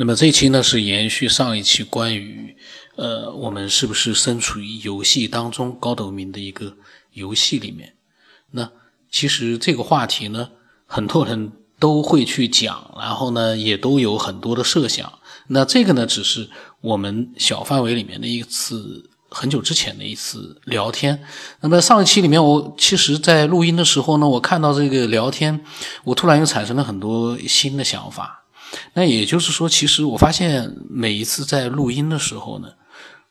那么这一期呢是延续上一期关于，呃，我们是不是身处于游戏当中高斗明的一个游戏里面？那其实这个话题呢，很多人都会去讲，然后呢也都有很多的设想。那这个呢只是我们小范围里面的一次很久之前的一次聊天。那么上一期里面，我其实在录音的时候呢，我看到这个聊天，我突然又产生了很多新的想法。那也就是说，其实我发现每一次在录音的时候呢，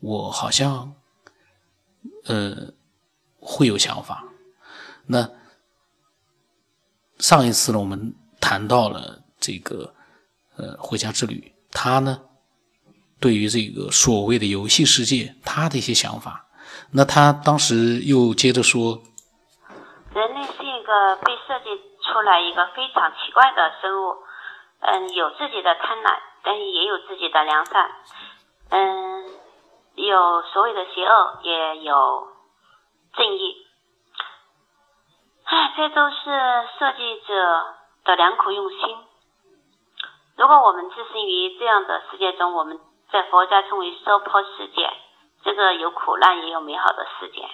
我好像呃会有想法。那上一次呢，我们谈到了这个呃回家之旅，他呢对于这个所谓的游戏世界，他的一些想法。那他当时又接着说，人类是一个被设计出来一个非常奇怪的生物。嗯，有自己的贪婪，但是也有自己的良善。嗯，有所谓的邪恶，也有正义。唉，这都是设计者的良苦用心。如果我们置身于这样的世界中，我们在佛家称为娑婆世界，这个有苦难也有美好的世界。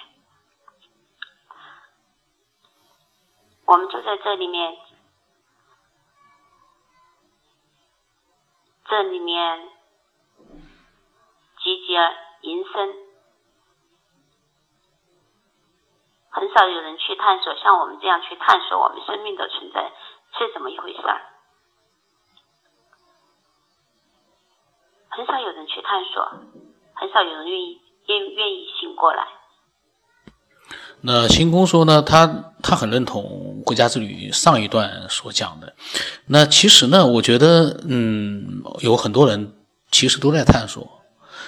我们就在这里面。这里面集结营生，很少有人去探索，像我们这样去探索我们生命的存在是怎么一回事儿。很少有人去探索，很少有人愿意愿愿意醒过来。那星空说呢，他他很认同《国家之旅》上一段所讲的。那其实呢，我觉得，嗯，有很多人其实都在探索，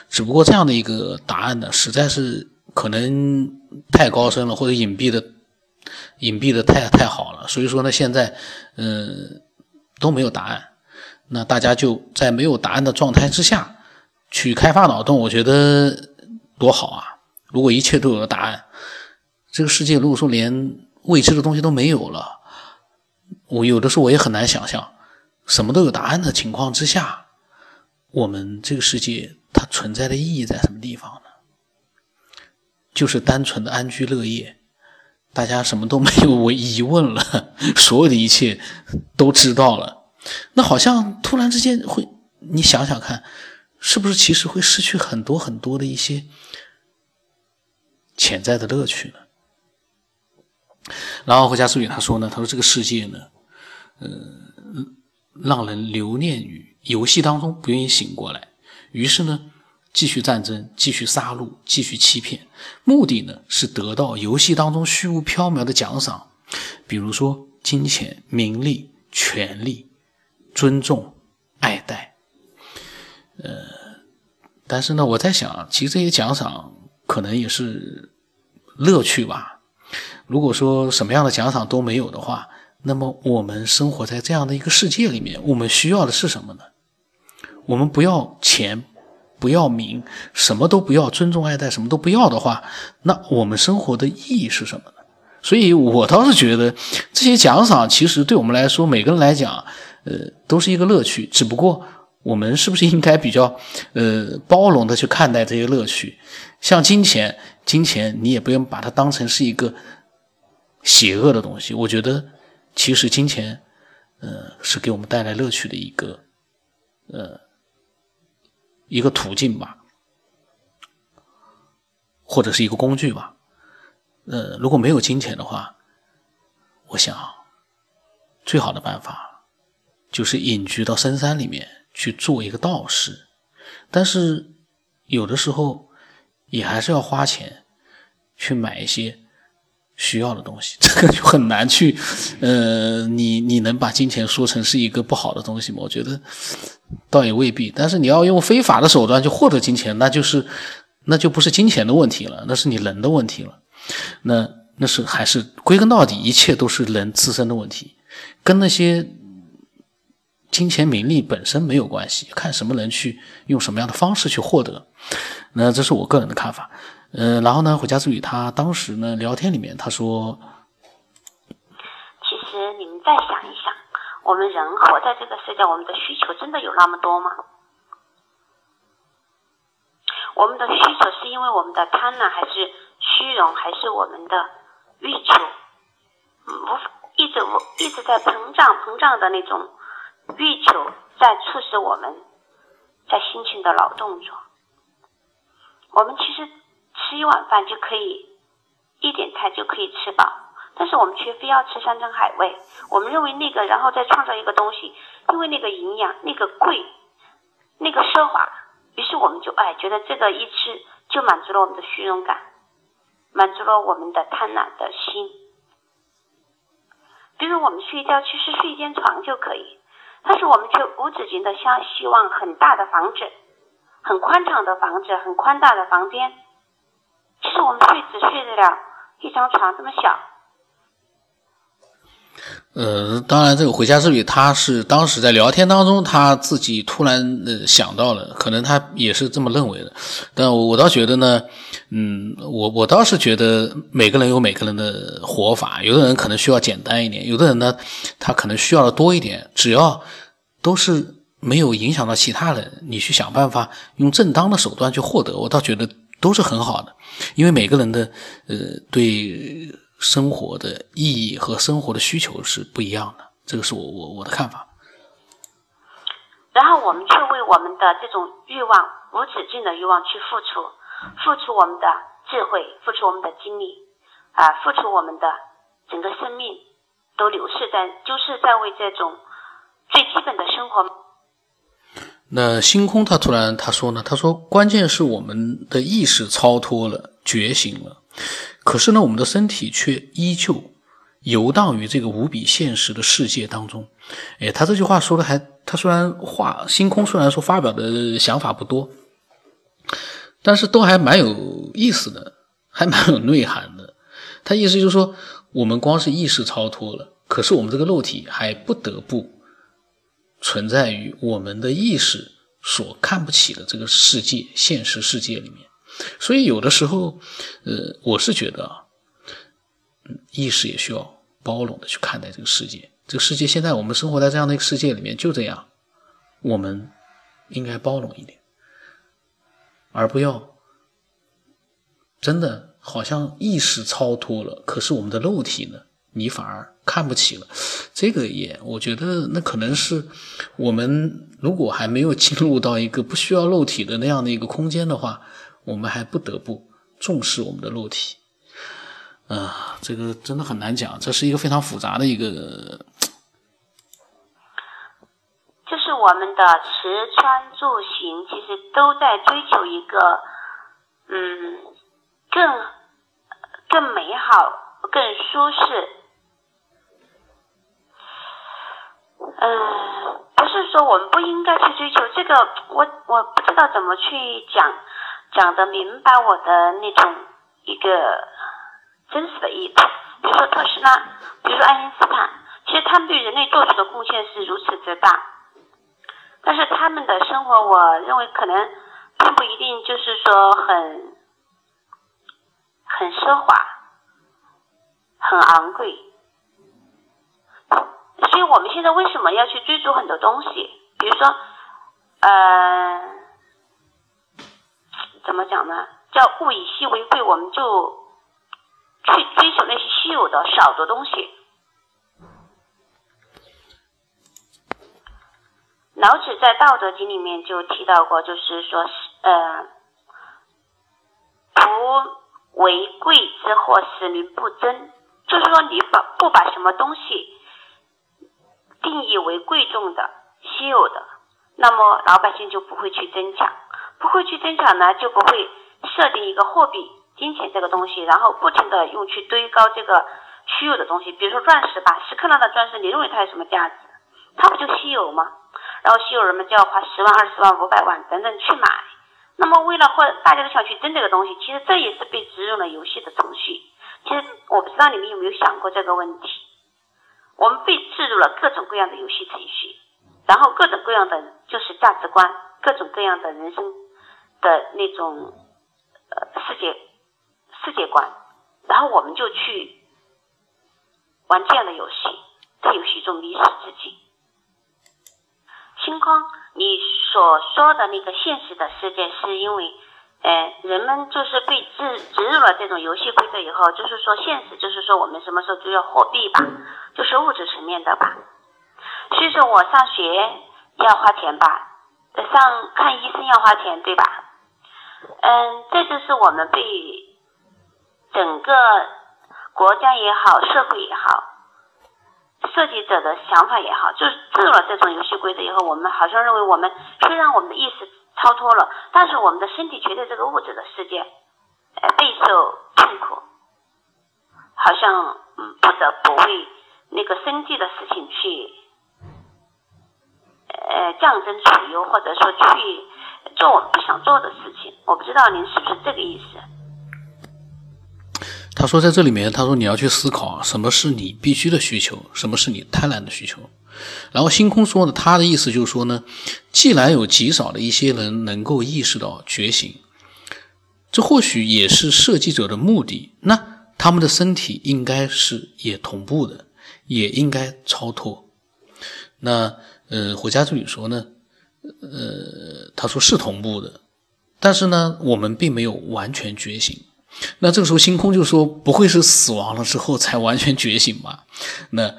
只不过这样的一个答案呢，实在是可能太高深了，或者隐蔽的隐蔽的太太好了。所以说呢，现在嗯都没有答案。那大家就在没有答案的状态之下去开发脑洞，我觉得多好啊！如果一切都有了答案。这个世界如果说连未知的东西都没有了，我有的时候我也很难想象，什么都有答案的情况之下，我们这个世界它存在的意义在什么地方呢？就是单纯的安居乐业，大家什么都没有我疑问了，所有的一切都知道了，那好像突然之间会，你想想看，是不是其实会失去很多很多的一些潜在的乐趣呢？然后回家之语他说呢，他说这个世界呢，呃，让人留恋于游戏当中，不愿意醒过来。于是呢，继续战争，继续杀戮，继续欺骗，目的呢是得到游戏当中虚无缥缈的奖赏，比如说金钱、名利、权利、尊重、爱戴。呃，但是呢，我在想，其实这些奖赏可能也是乐趣吧。如果说什么样的奖赏都没有的话，那么我们生活在这样的一个世界里面，我们需要的是什么呢？我们不要钱，不要名，什么都不要，尊重爱戴，什么都不要的话，那我们生活的意义是什么呢？所以我倒是觉得这些奖赏其实对我们来说，每个人来讲，呃，都是一个乐趣。只不过我们是不是应该比较呃包容的去看待这些乐趣？像金钱，金钱你也不用把它当成是一个。邪恶的东西，我觉得其实金钱，呃，是给我们带来乐趣的一个，呃，一个途径吧，或者是一个工具吧。呃，如果没有金钱的话，我想最好的办法就是隐居到深山里面去做一个道士。但是有的时候也还是要花钱去买一些。需要的东西，这个就很难去，呃，你你能把金钱说成是一个不好的东西吗？我觉得倒也未必。但是你要用非法的手段去获得金钱，那就是那就不是金钱的问题了，那是你人的问题了。那那是还是归根到底，一切都是人自身的问题，跟那些金钱名利本身没有关系。看什么人去用什么样的方式去获得，那这是我个人的看法。嗯，然后呢？回家之语，他当时呢聊天里面他说：“其实你们再想一想，我们人活在这个世界，我们的需求真的有那么多吗？我们的需求是因为我们的贪婪，还是虚荣，还是我们的欲求？无一直无一直在膨胀膨胀的那种欲求，在促使我们在辛勤的劳动中。我们其实吃一碗饭就可以，一点菜就可以吃饱，但是我们却非要吃山珍海味。我们认为那个，然后再创造一个东西，因为那个营养，那个贵，那个奢华，于是我们就哎觉得这个一吃就满足了我们的虚荣感，满足了我们的贪婪的心。比如我们睡觉其实睡一间床就可以，但是我们却无止境的想希望很大的房子。很宽敞的房子，很宽大的房间。其实我们睡只睡得了一张床这么小。呃，当然，这个回家之旅，他是当时在聊天当中，他自己突然呃想到了，可能他也是这么认为的。但我倒觉得呢，嗯，我我倒是觉得每个人有每个人的活法，有的人可能需要简单一点，有的人呢，他可能需要的多一点。只要都是。没有影响到其他人，你去想办法用正当的手段去获得，我倒觉得都是很好的，因为每个人的呃对生活的意义和生活的需求是不一样的，这个是我我我的看法。然后我们却为我们的这种欲望无止境的欲望去付出，付出我们的智慧，付出我们的精力，啊，付出我们的整个生命，都流逝在就是在为这种最基本的生活。那星空他突然他说呢，他说关键是我们的意识超脱了，觉醒了，可是呢，我们的身体却依旧游荡于这个无比现实的世界当中。哎，他这句话说的还，他虽然话星空虽然说发表的想法不多，但是都还蛮有意思的，还蛮有内涵的。他意思就是说，我们光是意识超脱了，可是我们这个肉体还不得不。存在于我们的意识所看不起的这个世界、现实世界里面，所以有的时候，呃，我是觉得啊，意识也需要包容的去看待这个世界。这个世界现在我们生活在这样的一个世界里面，就这样，我们应该包容一点，而不要真的好像意识超脱了，可是我们的肉体呢？你反而看不起了，这个也，我觉得那可能是我们如果还没有进入到一个不需要肉体的那样的一个空间的话，我们还不得不重视我们的肉体。啊，这个真的很难讲，这是一个非常复杂的一个。就是我们的吃穿住行，其实都在追求一个，嗯，更更美好、更舒适。嗯，不是说我们不应该去追求这个，我我不知道怎么去讲，讲的明白我的那种一个真实的意图。比如说特斯拉，比如说爱因斯坦，其实他们对人类做出的贡献是如此之大，但是他们的生活，我认为可能并不一定就是说很很奢华，很昂贵。所以我们现在为什么要去追逐很多东西？比如说，呃，怎么讲呢？叫物以稀为贵，我们就去追求那些稀有的少的东西。老子在《道德经》里面就提到过，就是说，呃，不为贵之货，使民不争。就是说，你把不把什么东西。定义为贵重的、稀有的，那么老百姓就不会去争抢，不会去争抢呢，就不会设定一个货币、金钱这个东西，然后不停的用去堆高这个虚有的东西，比如说钻石吧，十克拉的钻石，你认为它有什么价值？它不就稀有吗？然后稀有人们就要花十万、二十万、五百万等等去买，那么为了或大家都想去争这个东西，其实这也是被植入了游戏的程序。其实我不知道你们有没有想过这个问题。我们被置入了各种各样的游戏程序，然后各种各样的就是价值观，各种各样的人生的那种呃世界世界观，然后我们就去玩这样的游戏，在游戏中迷失自己。星空，你所说的那个现实的世界，是因为，哎，人们就是被植植入了这种游戏规则以后，就是说现实，就是说我们什么时候就要货币吧，就是物质层面的吧。所以说我上学要花钱吧，上看医生要花钱，对吧？嗯，这就是我们被整个国家也好，社会也好，设计者的想法也好，就是制了这种游戏规则以后，我们好像认为我们虽然我们的意识超脱了，但是我们的身体却在这个物质的世界，呃，备受痛苦，好像嗯不得不为那个生计的事情去，呃，降真处优，或者说去。做我们不想做的事情，我不知道您是不是这个意思。他说，在这里面，他说你要去思考什么是你必须的需求，什么是你贪婪的需求。然后星空说呢，他的意思就是说呢，既然有极少的一些人能够意识到觉醒，这或许也是设计者的目的。那他们的身体应该是也同步的，也应该超脱。那呃，回家之旅说呢？呃，他说是同步的，但是呢，我们并没有完全觉醒。那这个时候，星空就说：“不会是死亡了之后才完全觉醒吧？”那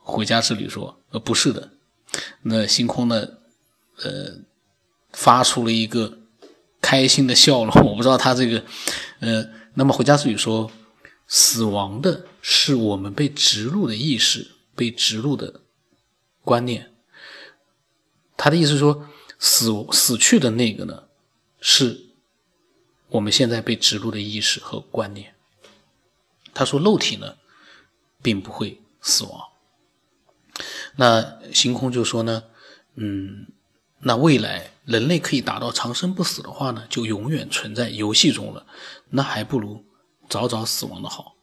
回家之旅说：“呃，不是的。”那星空呢？呃，发出了一个开心的笑容。我不知道他这个，呃，那么回家之旅说：“死亡的是我们被植入的意识，被植入的观念。”他的意思是说，死死去的那个呢，是我们现在被植入的意识和观念。他说，肉体呢，并不会死亡。那星空就说呢，嗯，那未来人类可以达到长生不死的话呢，就永远存在游戏中了。那还不如早早死亡的好。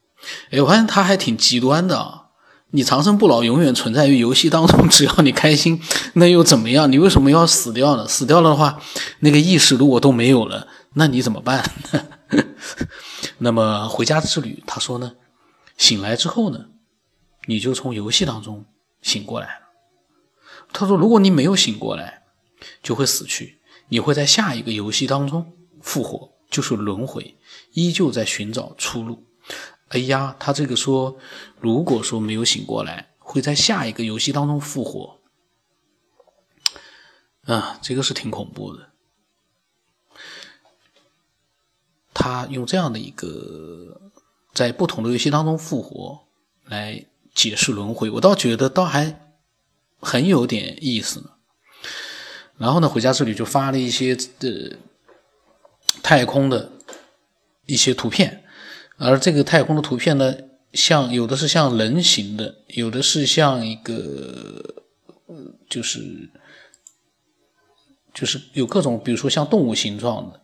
哎，我发现他还挺极端的啊。你长生不老，永远存在于游戏当中，只要你开心，那又怎么样？你为什么要死掉呢？死掉了的话，那个意识如果都没有了，那你怎么办？那么回家之旅，他说呢，醒来之后呢，你就从游戏当中醒过来了。他说，如果你没有醒过来，就会死去，你会在下一个游戏当中复活，就是轮回，依旧在寻找出路。哎呀，他这个说，如果说没有醒过来，会在下一个游戏当中复活。啊，这个是挺恐怖的。他用这样的一个在不同的游戏当中复活来解释轮回，我倒觉得倒还很有点意思。然后呢，回家这里就发了一些的太空的一些图片。而这个太空的图片呢，像有的是像人形的，有的是像一个，就是就是有各种，比如说像动物形状的。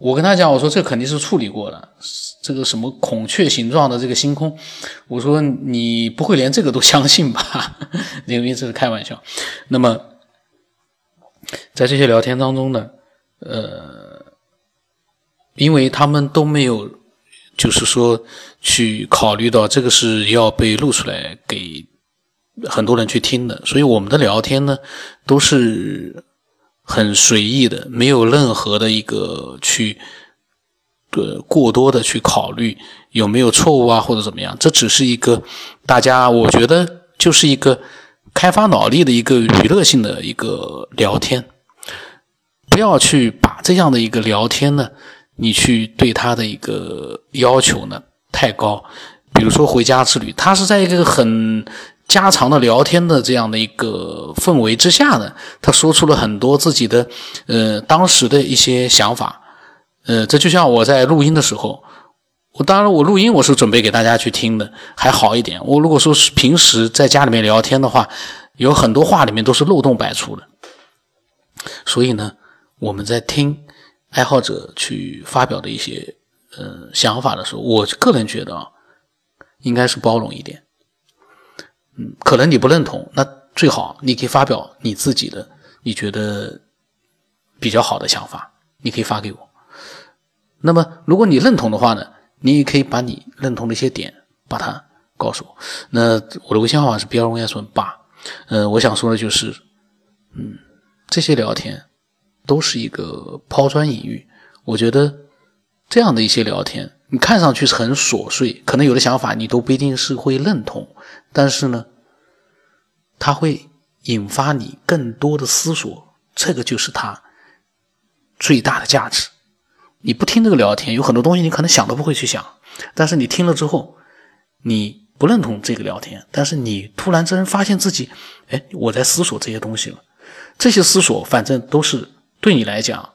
我跟他讲，我说这肯定是处理过的，这个什么孔雀形状的这个星空，我说你不会连这个都相信吧？因为这是开玩笑。那么在这些聊天当中呢，呃，因为他们都没有。就是说，去考虑到这个是要被录出来给很多人去听的，所以我们的聊天呢都是很随意的，没有任何的一个去呃过多的去考虑有没有错误啊或者怎么样。这只是一个大家我觉得就是一个开发脑力的一个娱乐性的一个聊天，不要去把这样的一个聊天呢。你去对他的一个要求呢太高，比如说回家之旅，他是在一个很家常的聊天的这样的一个氛围之下呢，他说出了很多自己的呃当时的一些想法，呃，这就像我在录音的时候，我当然我录音我是准备给大家去听的，还好一点。我如果说是平时在家里面聊天的话，有很多话里面都是漏洞百出的，所以呢，我们在听。爱好者去发表的一些呃想法的时候，我个人觉得啊，应该是包容一点。可能你不认同，那最好你可以发表你自己的你觉得比较好的想法，你可以发给我。那么如果你认同的话呢，你也可以把你认同的一些点把它告诉我。那我的微信号码是 b 二 y s 八。嗯，我想说的就是，嗯，这些聊天都是一个抛砖引玉。我觉得这样的一些聊天，你看上去是很琐碎，可能有的想法你都不一定是会认同，但是呢，它会引发你更多的思索，这个就是它最大的价值。你不听这个聊天，有很多东西你可能想都不会去想，但是你听了之后，你不认同这个聊天，但是你突然之间发现自己，哎，我在思索这些东西了。这些思索，反正都是对你来讲。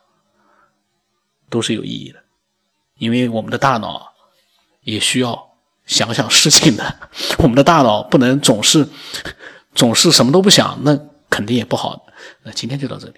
都是有意义的，因为我们的大脑也需要想想事情的。我们的大脑不能总是总是什么都不想，那肯定也不好。那今天就到这里。